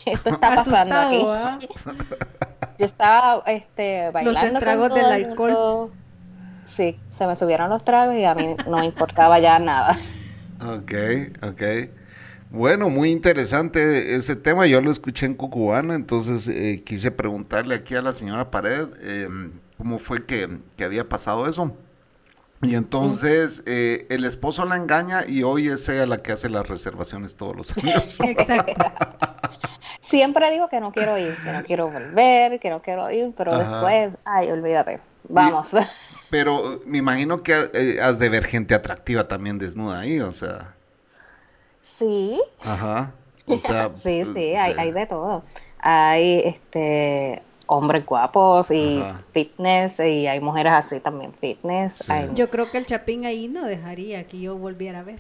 esto está pasando aquí. Asustado, ¿ah? Yo estaba este, bailando. con estragos todo del el alcohol. Sí, se me subieron los tragos y a mí no me importaba ya nada. Ok, ok. Bueno, muy interesante ese tema. Yo lo escuché en Cucubano, entonces eh, quise preguntarle aquí a la señora Pared eh, cómo fue que, que había pasado eso. Y entonces eh, el esposo la engaña y hoy es ella la que hace las reservaciones todos los años. Exacto. Siempre digo que no quiero ir, que no quiero volver, que no quiero ir, pero Ajá. después, ay, olvídate. Vamos. Pero me imagino que eh, has de ver gente atractiva también desnuda ahí, o sea. Sí, Ajá. O sea, sí, sí, pues, hay, eh, hay de todo. Hay este hombres guapos y Ajá. fitness y hay mujeres así también fitness. Sí. hay- Yo creo que el Chapín ahí no dejaría que yo volviera a ver.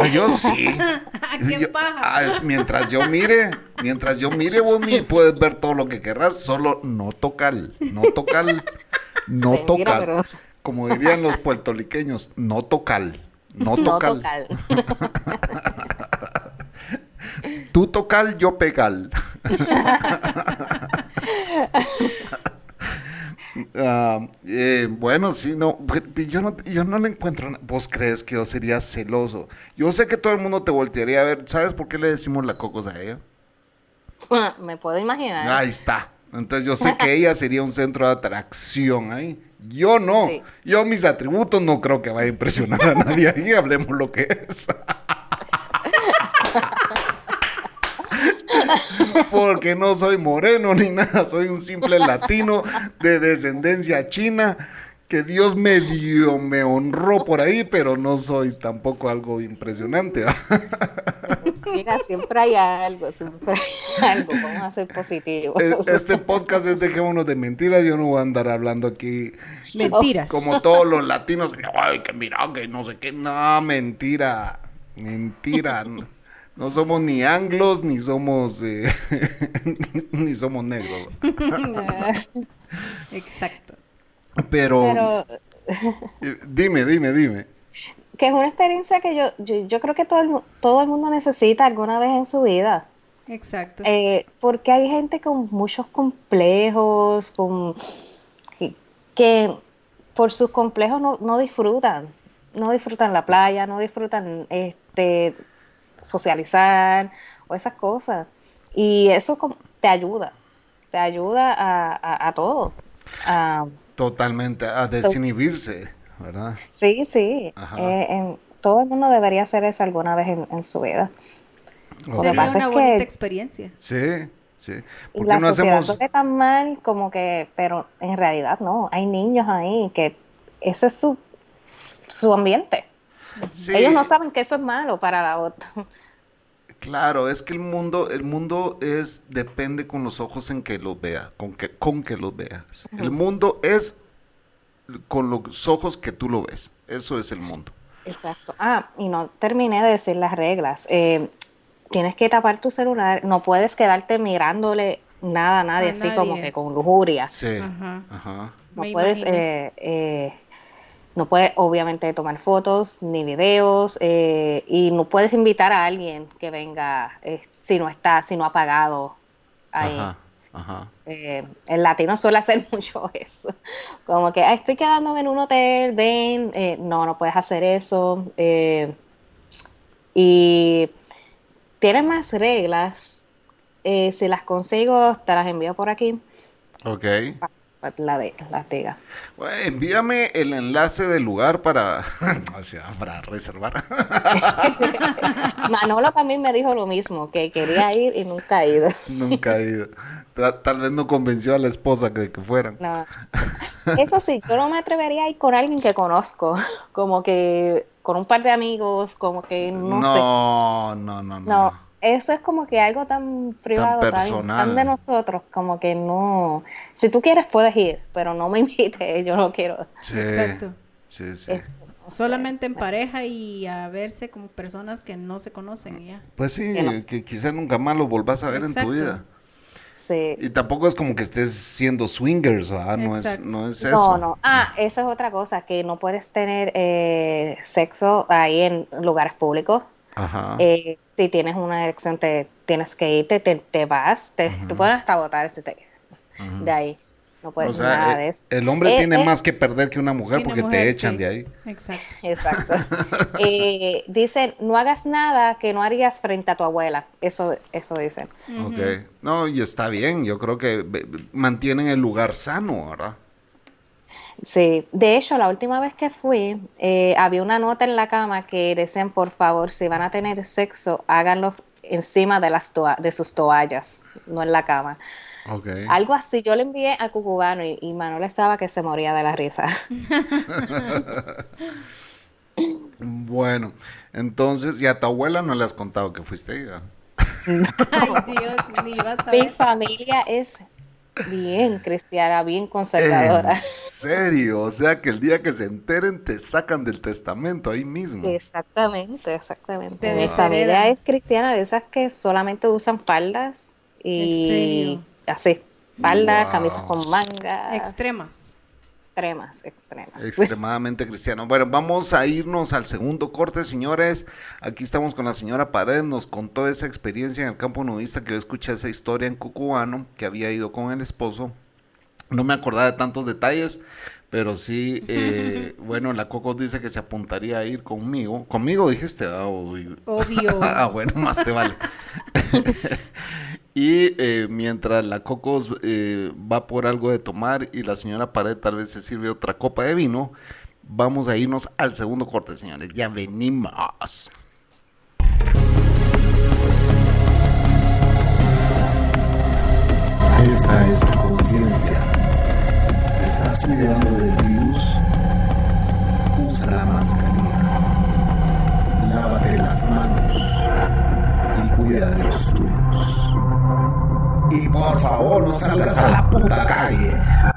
Ah, yo sí. ¡Qué Yo- paja! ah, mientras yo mire, mientras yo mire, vos mi- puedes ver todo lo que querrás, solo no tocar, no tocar, no tocar. Como dirían los puertorriqueños, no tocar, no no tocar. tocar. Tú tocar, yo pegar. Ah, eh, bueno, sí, no, yo no, yo no le encuentro, vos crees que yo sería celoso. Yo sé que todo el mundo te voltearía a ver, ¿sabes por qué le decimos la cocos a ella? Me puedo imaginar. Ahí está. Entonces yo sé que ella sería un centro de atracción ahí. Yo no. Sí. Yo mis atributos no creo que vaya a impresionar a nadie ahí. Hablemos lo que es. Porque no soy moreno ni nada. Soy un simple latino de descendencia china. Que Dios me dio, me honró por ahí, pero no soy tampoco algo impresionante. ¿va? Mira, siempre hay algo, siempre hay algo. Vamos a ser positivos. E- Este podcast es Dejémonos de Mentiras. Yo no voy a andar hablando aquí Mentiras. como todos los latinos. Ay, que mira, que no sé qué. No, mentira. Mentira. No, somos ni anglos, ni somos, eh, ni somos negros. Exacto. Pero, Pero eh, dime, dime, dime. que es una experiencia que yo, yo, yo creo que todo el, todo el mundo necesita alguna vez en su vida. Exacto. Eh, porque hay gente con muchos complejos, con, que, que por sus complejos no, no disfrutan. No disfrutan la playa, no disfrutan este socializar o esas cosas. Y eso te ayuda, te ayuda a, a, a todo. A- Totalmente, a desinhibirse, ¿verdad? sí, sí. Eh, en- todo el mundo debería hacer eso alguna vez en, en su vida. Sería una es bonita que- experiencia. Sí, sí. Y ¿Por la qué no sociedad hacemos? tan mal como que, pero en realidad no, hay niños ahí que ese es su, su ambiente. Sí. Ellos no saben que eso es malo para la otra. Claro, es que el mundo, el mundo es, depende con los ojos en que los veas, con que, con que los veas. El mundo es con los ojos que tú lo ves. Eso es el mundo. Exacto. Ah, y no terminé de decir las reglas. Eh, tienes que tapar tu celular, no puedes quedarte mirándole nada a nadie, A así como que con lujuria. Sí. Ajá. Ajá. No Me puedes, eh, eh, no puedes obviamente tomar fotos ni videos eh, y no puedes invitar a alguien que venga eh, si no está, si no ha pagado ahí. Ajá. Ajá. Eh, el latino suele hacer mucho eso, como que "Ah, estoy quedándome en un hotel, ven, no, no puedes hacer eso. y tienes más reglas, si las consigo te las envío por aquí, Ok. pa- la de, diga. Bueno, envíame el enlace del lugar para, para reservar. Manolo también me dijo lo mismo, que quería ir y nunca ha ido. Nunca he ido. Ta- Tal vez no convenció a la esposa que, que fueran. No. Eso sí, yo no me atrevería a ir con alguien que conozco, como que con un par de amigos, como que no, sé. No, no, no, no. No, eso es como que algo tan privado, tan, personal. tan de nosotros, como que no. Si tú quieres, puedes ir, pero no me invites, yo no quiero. Sí, Exacto. Sí, sí. Es- no sé, Solamente en pareja y a verse como personas que no se conocen ya. Pues sí, Que no. que quizá nunca más lo volvás a ver en tu vida. Sí. Y tampoco es como que estés siendo swingers, ¿verdad? No es, no es eso. No, no. Ah, esa es otra cosa, que no puedes tener eh, sexo ahí en lugares públicos. Ajá. Eh, si tienes una erección, te tienes que irte, te, te vas, te, te pueden hasta votar si te- de ahí. No o puedes sea, nada eh, de eso. el hombre Eh, tiene eh, más que perder que una mujer una porque mujer, te echan sí. de ahí. Exacto. Exacto. Eh, dicen, no hagas nada que no harías frente a tu abuela. Eso, eso dicen. Ok. No, y está bien. Yo creo que mantienen el lugar sano, ¿verdad? Sí, de hecho, la última vez que fui, eh, había una nota en la cama que decían, por favor, si van a tener sexo, háganlo encima de, las toa- de sus toallas, no en la cama. Ok. Algo así, yo le envié a Cucubano y, y Manuel estaba que se moría de la risa. Bueno, entonces, y a tu abuela no le has contado que fuiste ¿verdad? Ay, Dios, ni vas a Mi ver. familia es bien cristiana, bien conservadora. En serio, o sea que el día que se enteren te sacan del testamento ahí mismo. Exactamente, exactamente. Te Mi familia es cristiana, de esas que solamente usan faldas y así, faldas, Wow. camisas con mangas. Extremas. Extremas, extremas. Extremadamente cristiano. Bueno, vamos a irnos al segundo corte, señores. Aquí estamos con la señora Paredes. Nos contó esa experiencia en el campo nudista que yo escuché esa historia en Cucubano, que había ido con el esposo. No me acordaba de tantos detalles, pero sí, eh, bueno, la Coco dice que se apuntaría a ir conmigo. Conmigo dijiste, ah. Obvio. ah, bueno, más te vale. y eh, mientras la Cocos eh, va por algo de tomar y la señora Pared tal vez se sirve otra copa de vino, vamos a irnos al segundo corte, señores. Ya venimos. Esta es tu conciencia. ¿Te estás cuidando del virus? Usa la mascarilla. Lávate las manos. Y cuida de los tuyos. Y por favor, no salgas a la puta calle.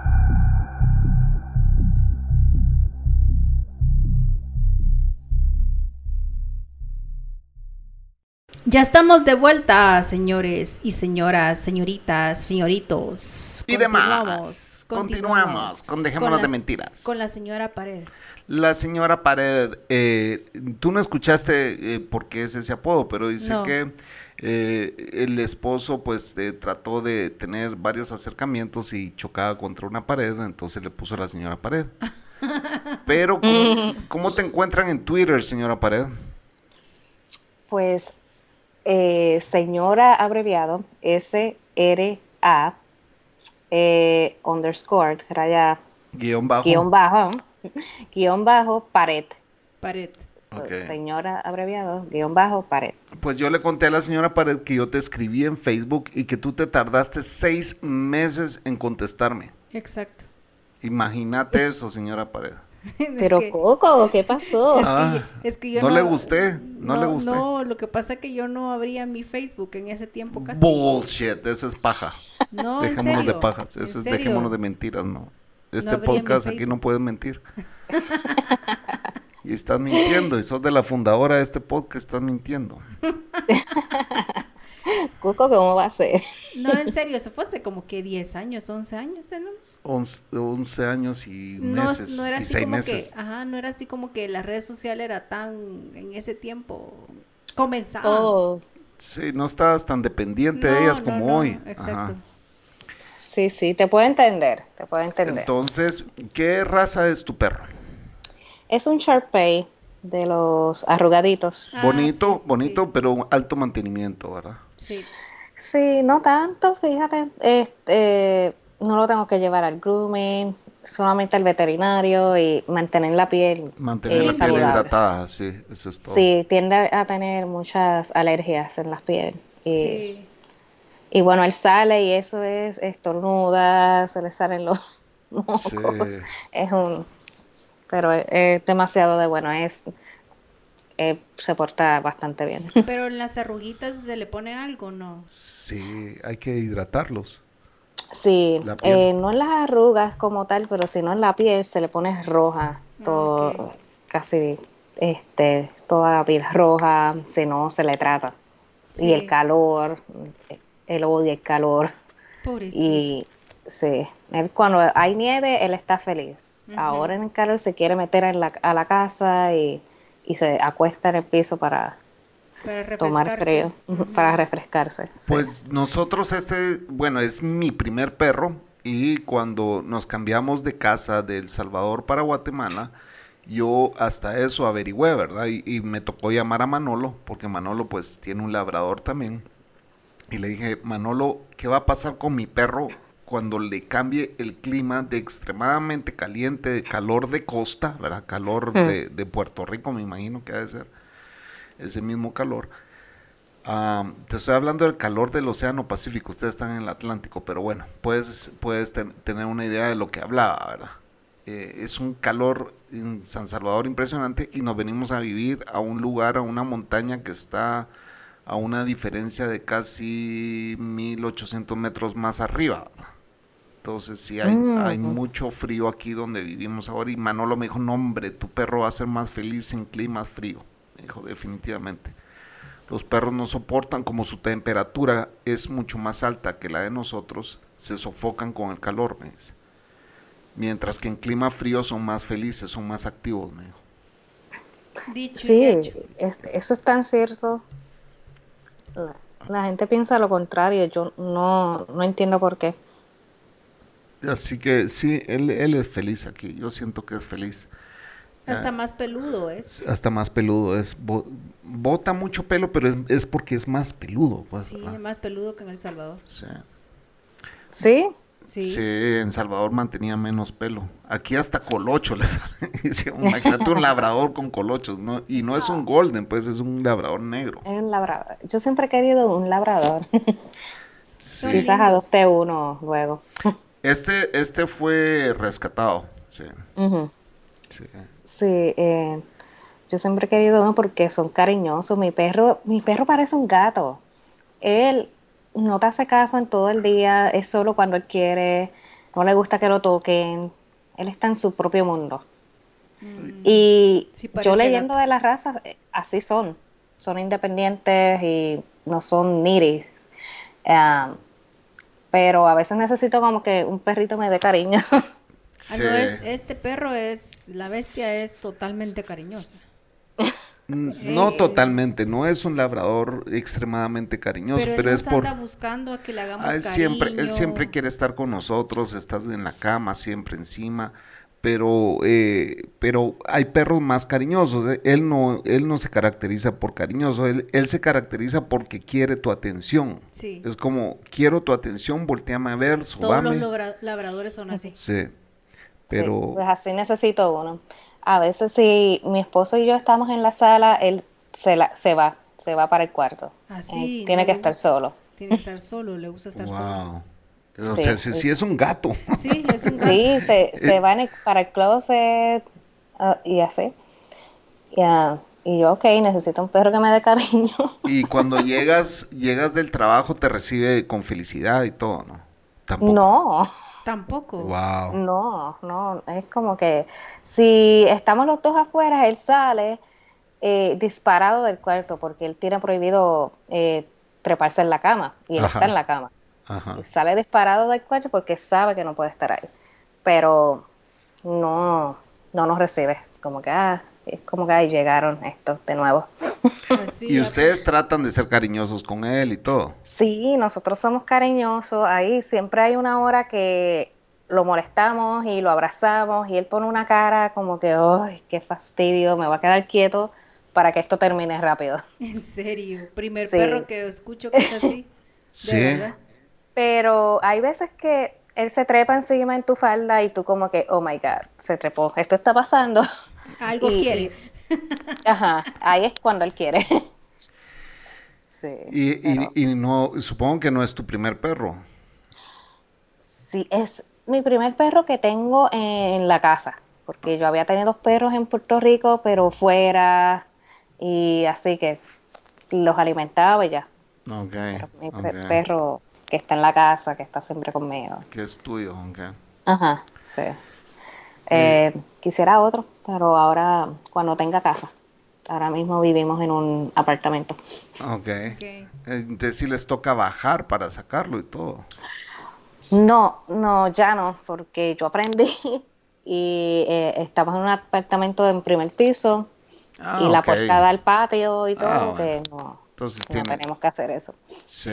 Ya estamos de vuelta, señores y señoras, señoritas, señoritos. Y demás. Continuamos con Dejémonos de las- Mentiras. Con la señora Pared. La señora Pared, eh, tú no escuchaste eh, por qué es ese apodo, pero dice No. que eh, el esposo pues eh, trató de tener varios acercamientos y chocaba contra una pared, entonces le puso la señora Pared. Pero, ¿cómo, cómo te encuentran en Twitter, señora Pared? Pues, eh, señora abreviado, S-R-A, eh, underscore, raya, Guión bajo. guion bajo, guion bajo, pared. Pared. So. Señora abreviado, guion bajo, pared. Pues yo le conté a la señora Pared que yo te escribí en Facebook y que tú te tardaste seis meses en contestarme. Exacto. Imagínate eso, señora Pared. Es Pero que- Coco, ¿qué pasó? es que Ah, yo- es que yo no le gusté, no le gusté. No, lo que pasa es que yo no abría mi Facebook en ese tiempo casi. Bullshit, eso es paja. No, en Dejémonos de serio, pajas, en eso es serio. dejémonos de mentiras, no. Este podcast aquí no puedes mentir. y estás mintiendo, y sos de la fundadora de este podcast, estás mintiendo. Cuco, ¿cómo va a ser? No, en serio, eso fue hace como que 10 años, 11 años tenemos. 11, 11 años y No, meses. no era y así 6 como meses. que, ajá, no era así como que las redes sociales era tan, en ese tiempo, comenzaban. Oh, Sí, no estabas tan dependiente de No, ellas no, como no, hoy. Exacto. Ajá. sí, sí, te puedo entender, te puedo entender. Entonces, ¿qué raza es tu perro? es un Sharpei de los arrugaditos. Ah, bonito, sí, bonito, sí. pero alto mantenimiento, ¿verdad? Sí. Sí, no tanto, fíjate. Este, no lo tengo que llevar al grooming, solamente al veterinario y mantener la piel Mantener eh, la piel saludable. hidratada, sí, eso es todo. Sí, tiende a tener muchas alergias en las pieles. Y, Sí. y bueno, él sale y eso es estornuda, se le salen los mocos. Sí. Es un. Pero es, es demasiado de bueno, es. eh, se porta bastante bien. Pero en las arruguitas se le pone algo, ¿no? Sí, hay que hidratarlos. Sí, eh, no en las arrugas como tal, pero sino en la piel se le pone roja, todo, Ok. casi este, toda la piel roja, si no se le trata. Sí. Y el calor, él odia el calor. Pobrecito. Y sí, él cuando hay nieve, él está feliz. Ahora en el calor se quiere meter en la, a la casa y, y se acuesta en el piso para Para tomar frío, para refrescarse. sí. Pues nosotros este, bueno, es mi primer perro y cuando nos cambiamos de casa de El Salvador para Guatemala, yo hasta eso averigüé, ¿verdad? Y, y me tocó llamar a Manolo, porque Manolo pues tiene un labrador también. Y le dije, Manolo, ¿qué va a pasar con mi perro cuando le cambie el clima de extremadamente caliente, de calor de costa, ¿verdad? Calor de, de Puerto Rico, me imagino que ha de ser ese mismo calor. Ah, te estoy hablando del calor del Océano Pacífico, ustedes están en el Atlántico, pero bueno, puedes, puedes ten- tener una idea de lo que hablaba, ¿verdad? Eh, es un calor en San Salvador impresionante y nos venimos a vivir a un lugar, a una montaña que está a una diferencia de casi 1800 metros más arriba. ¿verdad? Entonces sí hay, Mm. hay mucho frío aquí donde vivimos ahora y Manolo me dijo, no hombre, tu perro va a ser más feliz en clima frío. Me dijo, definitivamente. Los perros no soportan, como su temperatura es mucho más alta que la de nosotros, se sofocan con el calor, me dice. Mientras que en clima frío son más felices, son más activos, me dijo. Dicho Sí, hecho. eso es tan cierto. La, la gente piensa lo contrario, yo no, no entiendo por qué. Así que sí, él, él es feliz aquí, yo siento que es feliz. Hasta más peludo es. Hasta más peludo es. bo- bota mucho pelo, pero es, es porque es más peludo. Pues, Sí, ¿verdad? más peludo que en El Salvador. Sí. ¿Sí? Sí. Sí, en Salvador mantenía menos pelo. Aquí hasta colocho le sale. Dice, Imagínate un labrador con colochos, ¿no? Y no es un golden, pues es un labrador negro. Es un labrador. Yo siempre he querido un labrador. Son Quizás adopte uno luego. Este, este fue rescatado. Sí, sí. Sí, eh, yo siempre he querido uno porque son cariñosos. Mi perro, mi perro parece un gato. Él no te hace caso en todo el día, es solo cuando él quiere, no le gusta que lo toquen. Él está en su propio mundo. Y Sí, parece yo leyendo gato. de las razas, eh, así son. Son independientes y no son niris. Ah, pero a veces necesito como que un perrito me dé cariño. Ah, no, es- este perro es, la bestia es totalmente cariñosa. Mm, No Eh, totalmente, no es un labrador extremadamente cariñoso, Pero, pero, él es por... anda buscando a que le hagamos Ah, él cariño. siempre, él siempre quiere estar con nosotros, estás en la cama, siempre encima, pero, eh, pero hay perros más cariñosos. eh, Él no, él no se caracteriza por cariñoso, él, él se caracteriza porque quiere tu atención. Sí. Es como, quiero tu atención, volteame a ver, Todos sobame. los labradores son así. Sí, Sí, pero pues así necesito uno. A veces si mi esposo y yo estamos en la sala, él se, la, se va, se va para el cuarto. Así, Eh, tiene no que estar solo. Tiene que estar solo, le gusta estar solo. O Sí. sea, sí, sí es un gato. Sí, es un gato. Sí, se, Eh. se va en el- para el closet ah, y así. Y, y yo, ok, necesito un perro que me dé cariño. Y cuando llegas, llegas del trabajo te recibe con felicidad y todo, ¿no? Tampoco. No, Tampoco. Wow. no, no. Es como que si estamos los dos afuera, él sale eh, disparado del cuarto porque él tiene prohibido eh, treparse en la cama y él Ajá. está en la cama. Ajá. Y sale disparado del cuarto porque sabe que no puede estar ahí. Pero no, no nos recibe. Como que, ah, es como que ahí llegaron estos de nuevo. Pues sí, Y ustedes tratan de ser cariñosos con él y todo. Sí, nosotros somos cariñosos. Ahí siempre hay una hora que lo molestamos y lo abrazamos y él pone una cara como que, ¡ay, qué fastidio! Me va a quedar quieto para que esto termine rápido. En serio, primer Sí. perro que escucho que es así. De Sí. verdad. Pero hay veces que él se trepa encima en tu falda y tú como que, oh my God, se trepó, esto está pasando. Algo Y- quieres. Ajá, ahí es cuando él quiere. Sí, Y, y- pero y no, supongo que no es tu primer perro. sí, es mi primer perro que tengo en la casa, porque yo había tenido perros en Puerto Rico, pero fuera, y así que los alimentaba y ya. Ok. Pero mi perro que está en la casa, que está siempre conmigo. Que es tuyo, ok. Ajá, sí. Eh, quisiera otro, pero ahora cuando tenga casa. Ahora mismo vivimos en un apartamento. Ok. Entonces sí les toca bajar para sacarlo y todo. No, no, ya no, porque yo aprendí y eh, estamos en un apartamento en primer piso Ah, y la puerta da al patio y todo, Ah, bueno. que no, Entonces no tiene. tenemos que hacer eso. Sí.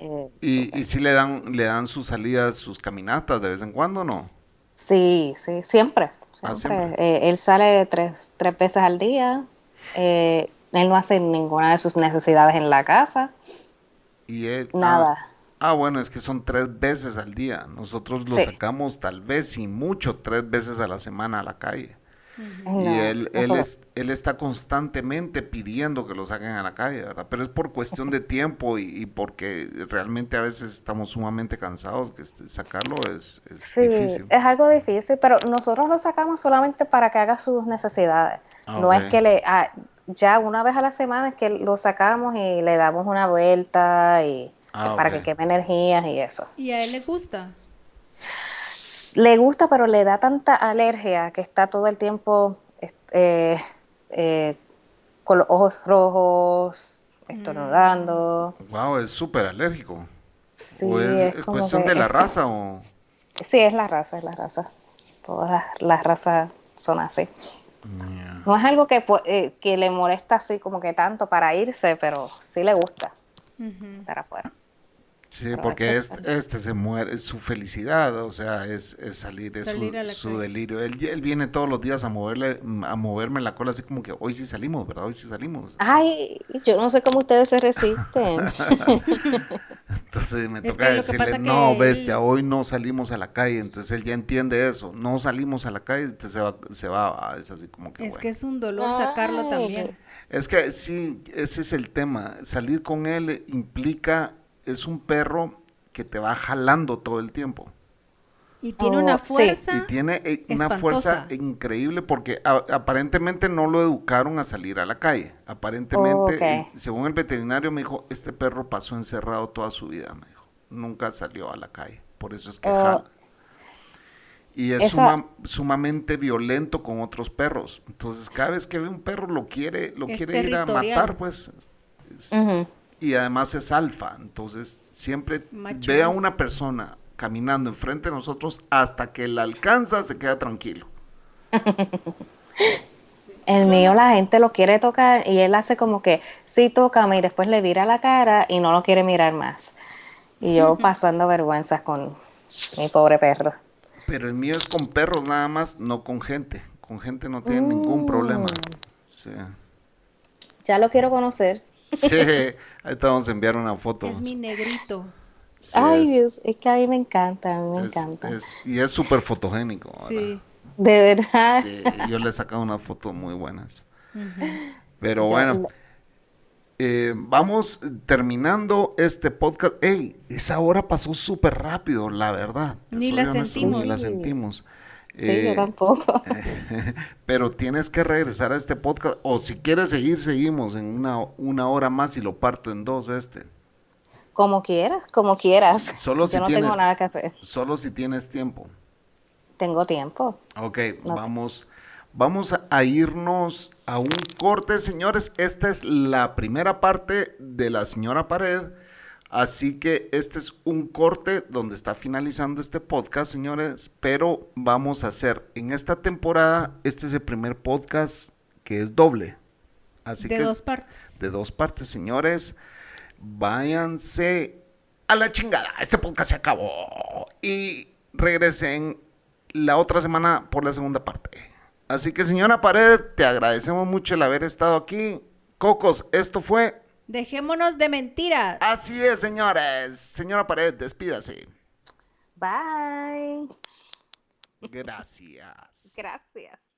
Eh, Y, y sí le dan, le dan sus salidas, sus caminatas de vez en cuando, ¿no? sí, sí, siempre. Ah, siempre. siempre. Eh, él sale tres, tres veces al día. eh, él no hace ninguna de sus necesidades en la casa. Y él. Nada. Ah, ah, bueno, es que son tres veces al día. Nosotros lo Sí. sacamos tal vez y mucho tres veces a la semana a la calle. No, y él, él, es, él está constantemente pidiendo que lo saquen a la calle, ¿verdad? Pero es por cuestión de tiempo y, y porque realmente a veces estamos sumamente cansados, que este, sacarlo es, es Sí, difícil. es algo difícil, pero nosotros lo sacamos solamente para que haga sus necesidades. Ah, no es que le, ah, ya una vez a la semana es que lo sacamos y le damos una vuelta y Ah, para que queme energías y eso. ¿Y a él le gusta? Le gusta, pero le da tanta alergia que está todo el tiempo eh, eh, con los ojos rojos, estornudando. Wow, es súper alérgico. Sí, ¿O es, es es como cuestión que de la es- raza o...? Sí, es la raza, es la raza. Todas las, las razas son así. No es algo que, eh, que le molesta así como que tanto para irse, pero sí le gusta estar afuera. Sí, porque es que- este, este se muere, es su felicidad, o sea, es, es salir, es Salir su, su delirio. Él, él viene todos los días a moverle, a moverme la cola así como que hoy sí salimos, ¿verdad? Hoy sí salimos. Ay, yo no sé cómo ustedes se resisten. Entonces me Es toca decirle, no, él- bestia, hoy no salimos a la calle. Entonces él ya entiende eso, no salimos a la calle, entonces se va, se va, ah, es así como que Es bueno. que es un dolor sacarlo Ay. también. Es que sí, ese es el tema. Salir con él implica, es un perro que te va jalando todo el tiempo. Y tiene Oh, una sí. fuerza. Y tiene eh, una fuerza increíble porque a- aparentemente no lo educaron a salir a la calle. Aparentemente, Oh, eh, según el veterinario me dijo, este perro pasó encerrado toda su vida, me dijo. Nunca salió a la calle. Por eso es que Oh. jala. Y es suma- sumamente violento con otros perros. Entonces, cada vez que ve un perro lo quiere, lo Es quiere ir a matar, pues. Es-. Y además es alfa, entonces siempre Macho ve a una persona caminando enfrente de nosotros hasta que la alcanza, se queda tranquilo. El mío la gente lo quiere tocar y él hace como que sí, tócame y después le vira la cara y no lo quiere mirar más. Y yo pasando vergüenzas con mi pobre perro. Pero el mío es con perros nada más, no con gente. Con gente no tiene ningún problema. Sí. Ya lo quiero conocer. Sí, ahí te vamos a enviar una foto. Es mi negrito. Sí, Ay, es- Dios, es que a mí me encanta, a mí me es- encanta. es- y es súper fotogénico. ¿verdad? Sí. De verdad. Sí, yo le he sacado unas fotos muy buenas. Pero Yo- bueno, eh, vamos terminando este podcast. ¡Ey! Esa hora pasó súper rápido, la verdad. Ni la sentimos. Ni la sentimos. Sí, Eh, yo tampoco. pero tienes que regresar a este podcast. O si quieres seguir, seguimos en una, una hora más y lo parto en dos este. Como quieras, como quieras. Solo si yo no tienes- tengo nada que hacer. Solo si tienes tiempo. Tengo tiempo. Ok, No. vamos, Vamos a irnos a un corte, señores. Esta es la primera parte de la señora Pared. Así que este es un corte donde está finalizando este podcast, señores. Pero vamos a hacer en esta temporada, este es el primer podcast que es doble. Así de que dos partes. de dos partes, señores. Váyanse a la chingada. Este podcast se acabó. Y regresen la otra semana por la segunda parte. Así que, señora Pared, te agradecemos mucho el haber estado aquí. Cocos, esto fue. Dejémonos de mentiras. Así es, señores. Señora Pared, despídase. Bye. Gracias. Gracias.